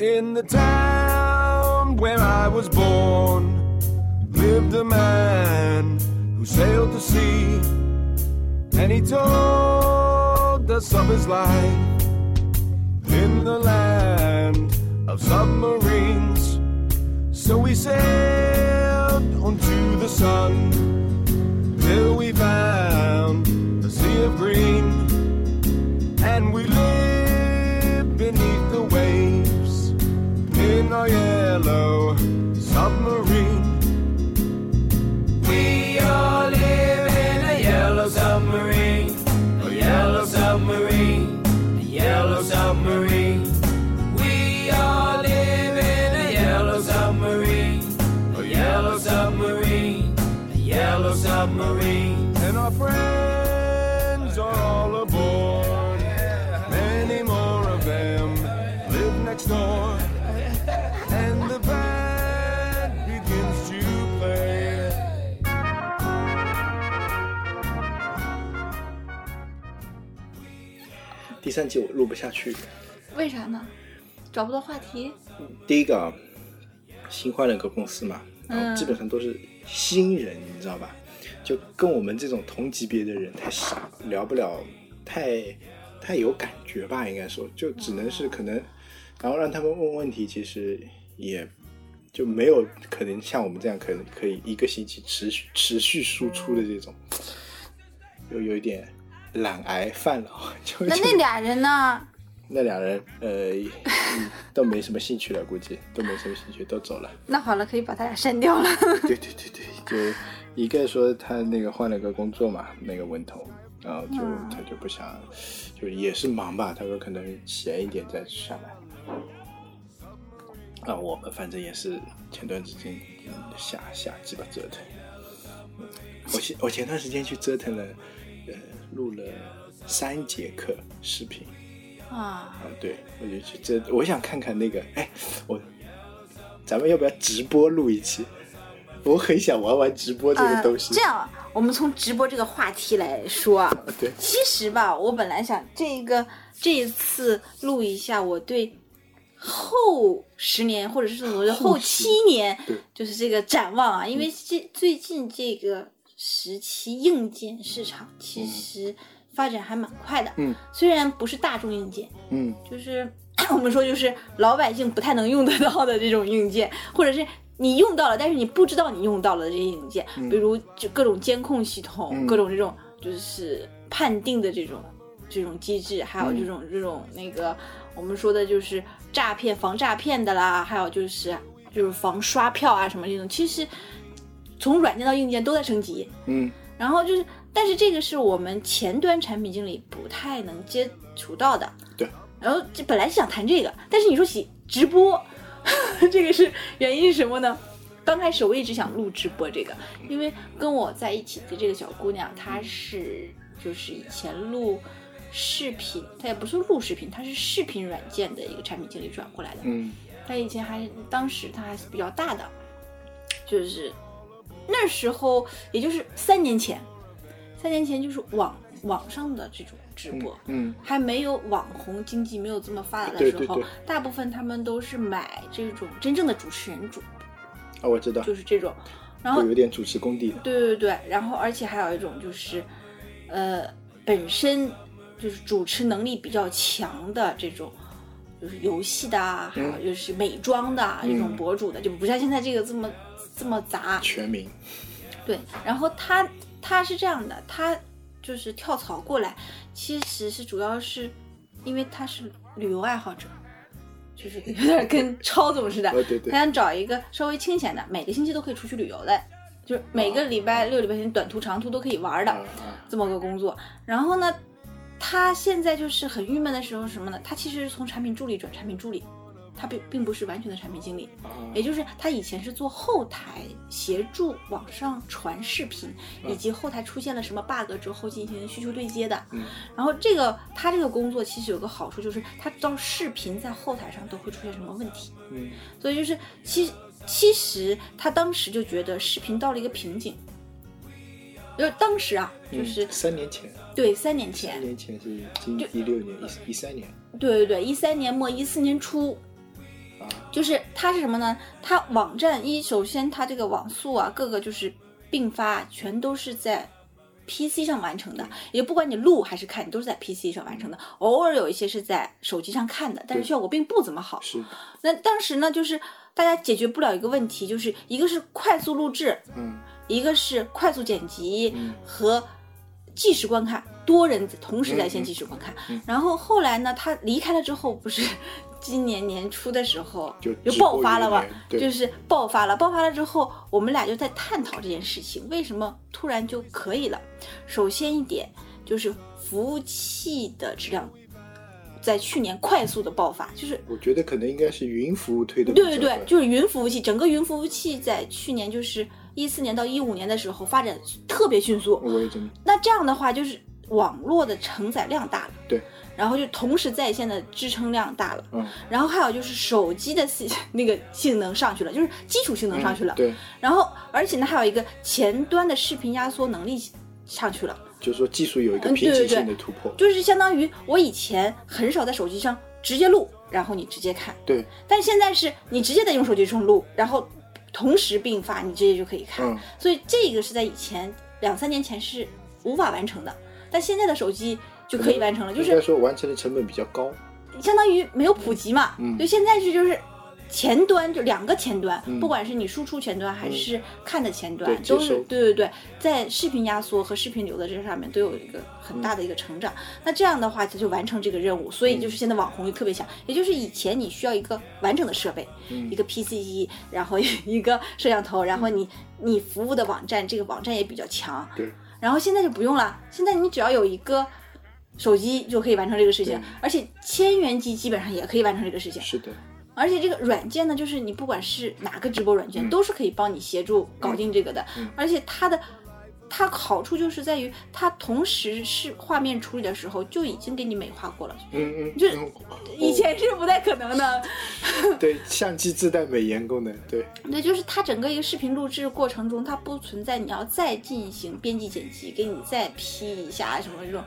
In the town where I was born lived a man who sailed the sea, and he told us of his life in the land of submarines. So we sailed onto the sun till we found a sea of green, and we green or yellow submarine. 第三集我录不下去，为啥呢？找不到话题。第一个啊，新换了个公司嘛，然后基本上都是新人，你知道吧？就跟我们这种同级别的人太少，聊不了太太有感觉吧，应该说，就只能是可能，然后让他们问问题，其实也就没有可能像我们这样可能可以一个星期持续持续输出的这种，有有一点懒癌犯了，就 就那那俩人呢？那俩人呃嗯都没什么兴趣了，估计都没什么兴趣，都走了。那好了，可以把他俩删掉了。对对对对，就一个说他那个换了个工作嘛，那个文头，然后就、他就不想，就也是忙吧，他说可能闲一点再下来。啊，我们反正也是前段时间嗯瞎瞎鸡巴折腾。嗯我前我前段时间去折腾了，呃，录了三节课视频。啊，啊，对，我就去这，我想看看那个，哎，我，咱们要不要直播录一期？我很想玩玩直播这个东西。呃。这样啊，我们从直播这个话题来说啊，对，其实吧，我本来想这个这一次录一下我对后十年或者是我的后七年对，就是这个展望啊，因为这最近这个时期硬件市场其实发展还蛮快的，嗯。虽然不是大众硬件，嗯。就是 我们说就是老百姓不太能用得到的这种硬件，或者是你用到了，但是你不知道你用到了这些硬件，比如就各种监控系统，嗯各种这种就是判定的这种这种机制，还有这种、这种那个我们说的就是诈骗防诈骗的啦，还有就是就是防刷票啊什么这种，其实从软件到硬件都在升级，嗯然后就是，但是这个是我们前端产品经理不太能接触到的。对。然后这本来是想谈这个，但是你说起直播，这个是原因是什么呢？刚开始我一直想录直播这个，因为跟我在一起的这个小姑娘，她是就是以前录视频，她也不是录视频，她是视频软件的一个产品经理转过来的。嗯她以前还当时她还是比较大的，就是那时候也就是三年前，三年前就是网网上的这种直播，嗯还没有网红经济没有这么发达的时候，对对对。大部分他们都是买这种真正的主持人主，啊，我知道，就是这种，然后就有点主持功底的。对对对，然后而且还有一种就是，呃，本身就是主持能力比较强的这种，就是游戏的啊，还有就是美妆的啊、这种博主的，就不像现在这个这么这么杂。全民，对，然后他他是这样的，他就是跳槽过来，其实是主要是因为他是旅游爱好者。就是有点跟超总似的，哦 对对他想找一个稍微清闲的，每个星期都可以出去旅游的，就是每个礼拜六、礼拜天短途、长途都可以玩的、这么个工作。然后呢，他现在就是很郁闷的时候是什么呢？他其实是从产品助理转产品助理，他并并不是完全的产品经理，啊。也就是他以前是做后台协助网上传视频，以及后台出现了什么 bug 之后进行需求对接的。嗯。然后这个他这个工作其实有个好处，就是他知道视频在后台上都会出现什么问题，嗯。所以就是其其实他当时就觉得视频到了一个瓶颈。就是当时啊，就是、嗯三年前，对三年前三，年前是今一六年一一三年，对对对，一三年末一四年初，就是它是什么呢？它网站一首先它这个网速啊，各个就是并发，全都是在 PC 上完成的，也不管你录还是看，你都是在 PC 上完成的。偶尔有一些是在手机上看的，但是效果并不怎么好。是，那当时呢，就是大家解决不了一个问题，就是一个是快速录制，嗯一个是快速剪辑和即时观看，多人同时在线即时观看。然后后来呢，他离开了之后，不是 今年年初的时候就就爆发了嘛元年？对就是爆发了，爆发了之后，我们俩就在探讨这件事情，为什么突然就可以了？首先一点就是服务器的质量。在去年快速的爆发，就是我觉得可能应该是云服务推的比较快。对对对，就是云服务器，整个云服务器在去年就是一四年到一五年的时候发展特别迅速。那这样的话，就是网络的承载量大了，对，然后就同时在线的支撑量大了，嗯。然后还有就是手机的性那个性能上去了，就是基础性能上去了，嗯对，然后而且呢还有一个前端的视频压缩能力上去了。就是说技术有一个瓶颈性的突破。就是相当于我以前很少在手机上直接录，然后你直接看，对，但现在是你直接在用手机上录，然后同时并发，你直接就可以看。嗯。所以这个是在以前两三年前是无法完成的，但现在的手机就可以完成了，就应该是说完成的成本比较高。相当于没有普及嘛。嗯就现在是就是。前端就两个前端，嗯不管是你输出前端还是看的前端，都是对对对，在视频压缩和视频流的这上面都有一个很大的一个成长。那这样的话，它就完成这个任务。所以就是现在网红就特别强，也就是以前你需要一个完整的设备，一个 PC 机，然后一个摄像头，然后你你服务的网站，这个网站也比较强。对，然后现在就不用了，现在你只要有一个手机就可以完成这个事情，而且千元机基本上也可以完成这个事情。是的，而且这个软件呢，就是你不管是哪个直播软件，嗯。都是可以帮你协助搞定这个的。嗯。而且它的它好处就是在于，它同时是画面处理的时候就已经给你美化过了，嗯嗯，就以前是不太可能的。哦对相机自带美颜功能，对，对，就是它整个一个视频录制过程中，它不存在你要再进行编辑剪辑，给你再 P 一下什么这种。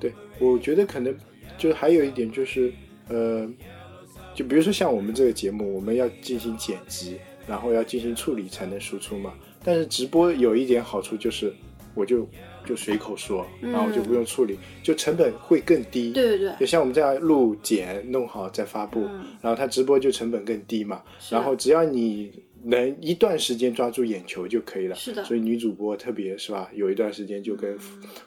对，我觉得可能就还有一点就是，呃，就比如说像我们这个节目，我们要进行剪辑，然后要进行处理才能输出嘛。但是直播有一点好处就是，我就就随口说，然后就不用处理，就成本会更低。对对对，就像我们这样录剪弄好再发布，嗯然后它直播就成本更低嘛。然后只要你能一段时间抓住眼球就可以了。是的所以女主播特别是吧，有一段时间就跟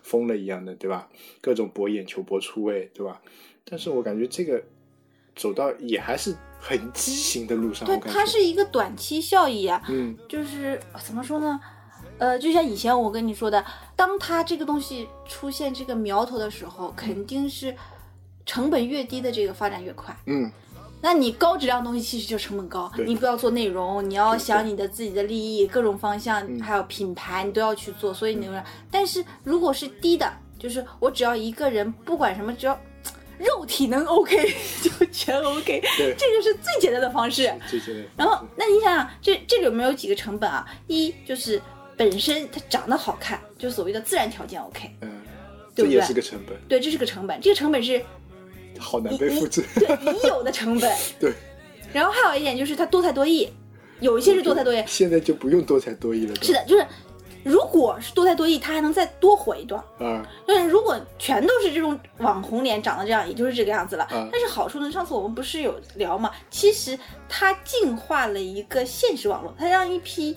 疯了一样的，对吧？各种博眼球、博出位，对吧？但是我感觉这个走到也还是很畸形的路上。对，它是一个短期效益啊。嗯，就是怎么说呢？呃，就像以前我跟你说的，当它这个东西出现这个苗头的时候，肯定是成本越低的这个发展越快。嗯，那你高质量东西其实就成本高，你不要做内容，你要想你的自己的利益，各种方向，嗯还有品牌，你都要去做，所以你能。但是如果是低的，就是我只要一个人，不管什么，只要肉体能 OK 就全 OK，对这个是最简单的方式。最简单。然后，那你想想，这这里面有几个成本啊？一就是本身它长得好看，就是所谓的自然条件 OK，嗯，对不对这也是个成本，对，这是个成本，这个成本是好难被复制。对已有的成本。对，然后还有一点就是它多才多艺，有一些是多才多艺，现在就不用多才多艺了。是的，就是如果是多才多艺，他还能再多火一段。嗯，但是如果全都是这种网红脸长得这样，也就是这个样子了。嗯但是好处呢，上次我们不是有聊嘛？其实它净化了一个现实网络，它让一批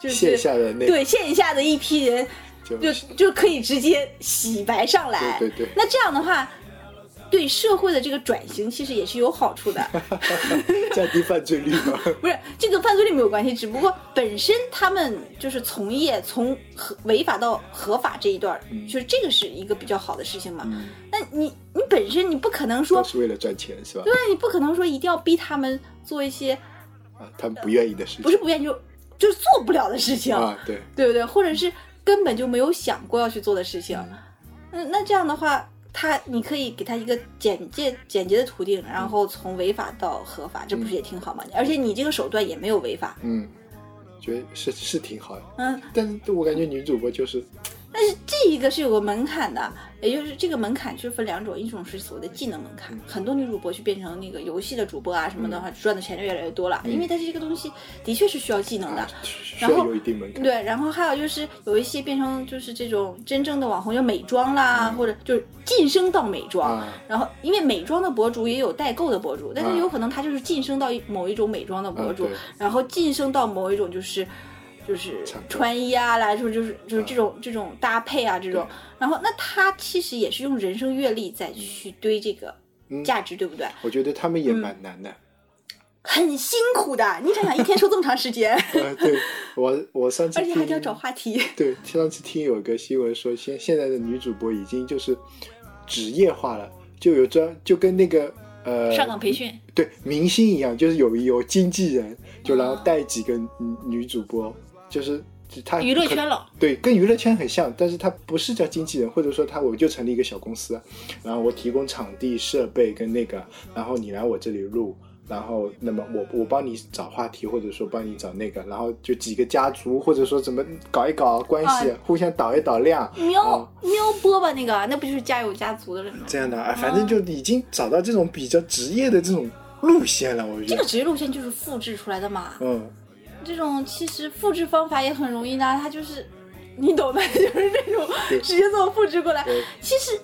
就是线下的那对线下的一批人就就就可以直接洗白上来。对对对那这样的话，对社会的这个转型其实也是有好处的。降低犯罪率嘛。不是这个犯罪率没有关系，只不过本身他们就是从业从合违法到合法这一段就是这个是一个比较好的事情嘛。嗯，那你你本身你不可能说都，是为了赚钱是吧？对，你不可能说一定要逼他们做一些啊，他们不愿意的事情。不是不愿意就就是做不了的事情，啊，对，对不对？或者是根本就没有想过要去做的事情。嗯，那这样的话，他你可以给他一个简介简洁的途径，然后从违法到合法，这不是也挺好吗？而且你这个手段也没有违法，嗯，觉得是是挺好的。嗯，但是我感觉女主播就是但是这一个是有个门槛的，也就是这个门槛就是分两种，一种是所谓的技能门槛，很多女主播去变成那个游戏的主播啊什么的话，赚的钱就越来越多了，因为它这个东西的确是需要技能的。啊，然后要有一定门槛。对，然后还有就是有一些变成就是这种真正的网红，就美妆啦，或者就是晋升到美妆。啊然后，因为美妆的博主也有代购的博主，但啊是有可能他就是晋升到某一种美妆的博主，然后晋升到某一种就是就是穿衣啊，来说就是就是这种、这种搭配啊这种。然后，那他其实也是用人生阅历再去堆这个嗯价值，对不对？我觉得他们嗯也蛮难的。很辛苦的，你想想，一天说这么长时间，呃，对我我上次而且还得要找话题。对，上次听有个新闻说，现现在的女主播已经就是职业化了，就有专就跟那个呃上岗培训，对明星一样，就是有有经纪人，就然后哦带几个女女主播，就是他娱乐圈了。对，跟娱乐圈很像，但是他不是叫经纪人，或者说他我就成立一个小公司，然后我提供场地、设备跟那个，然后你来我这里录，然后那么我我帮你找话题，或者说帮你找那个，然后就几个家族，或者说怎么搞一搞关系，啊互相导一导量，喵啊喵播吧，那个那不就是家有家族的人吗？这样的啊，反正就已经找到这种比较职业的这种路线了，我觉得这个，职业路线就是复制出来的嘛。嗯，这种其实复制方法也很容易的，它就是你懂的，就是这种直接这么复制过来。其实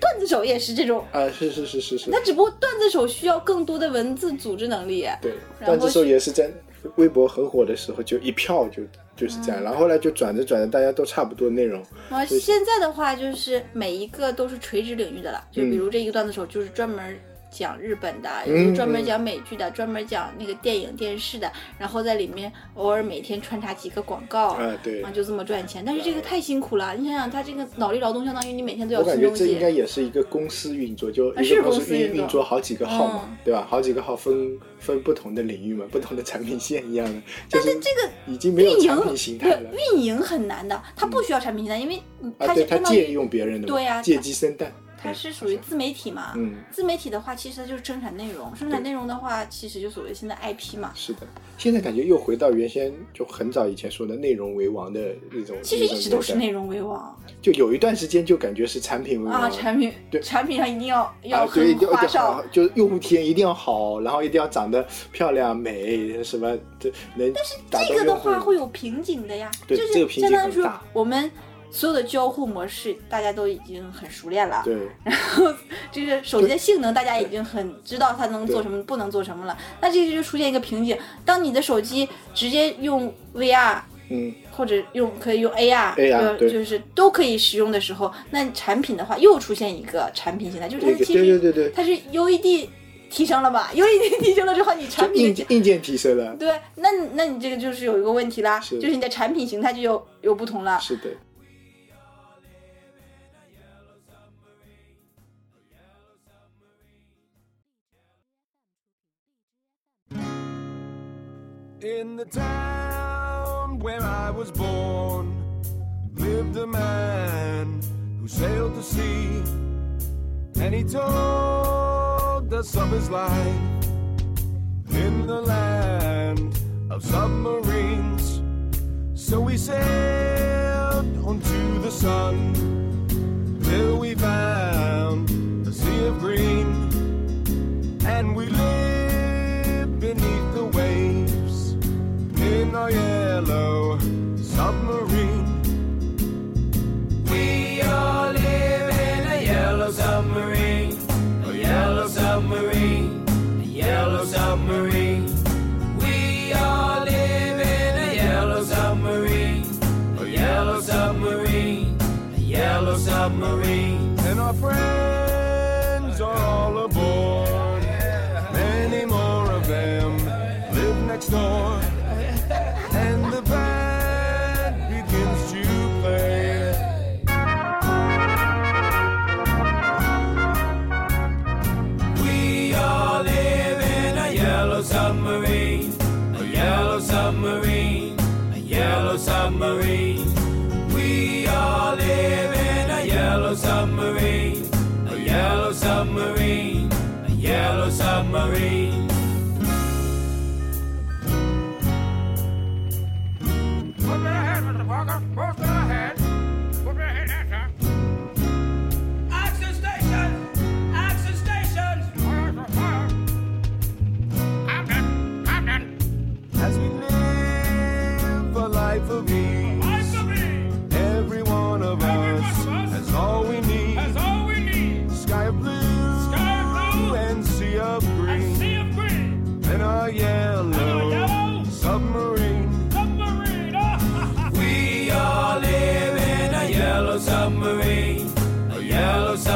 段子手也是这种，啊，是是是是是，那只不过段子手需要更多的文字组织能力。对，然后但这时候也是在微博很火的时候，就一票就就是这样，然后后来就转着转着，大家都差不多内容，然后现在的话，就是每一个都是垂直领域的了，就嗯比如这一个段子手就是专门讲日本的，专门讲美剧的，专门讲那个电影电视的，然后在里面偶尔每天穿插几个广告，啊，对啊，就这么赚钱。但是这个太辛苦了，你想想，他这个脑力劳动相当于你每天都要我感觉这应该。也是一个公司运作，就一个公公司运作好几个号嘛嗯，对吧？好几个号分分不同的领域嘛，不同的产品线一样的，但是这个已经没有运营产品形态了。运营很难的，它不需要产品形态，因为嗯啊，对，他借用别人的，对呀借鸡生蛋，它是属于自媒体嘛。嗯，自媒体的话，其实它就是生产内容，生产内容的话，其实就所谓现在 IP 嘛。是的。现在感觉又回到原先就很早以前说的内容为王的那种，其实一直都是内容为王就有一段时间就感觉是产品为王啊，产品对产品上一定要要很花哨，，就是用户体验一定要好，然后一定要长得漂亮、美，什么这能但是这个的话会有瓶颈的呀，就是相当于说我们所有的交互模式大家都已经很熟练了，对。然后 这个手机的性能大家已经很知道它能做什么，不能做什么了，那这个就出现一个瓶颈，当你的手机直接用 VR。嗯，或者用可以用 AR，AR 对。呃就是都可以使用的时候，那产品的话又出现一个产品形态，就是它那个其实对对对对，它是 UED 提升了吧？UED 提升了之后，你产品硬件硬件提升了，对，那那你这个就是有一个问题啦，是。就是你的产品形态就有有不同了。是的，In the town where I was born lived a man who sailed the sea, and he told us of his life in the land of submarines. So we sailed onto the sun till we found a sea of green, our yellow submarine. We all live in a yellow submarine, a yellow submarine, a yellow submarine.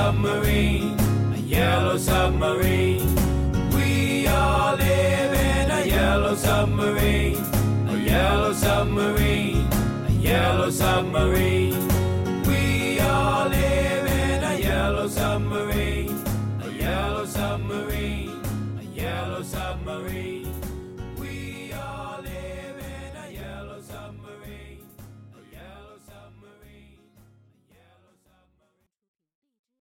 submarine, a yellow submarine. We all live in a yellow submarine, a yellow submarine, a yellow submarine.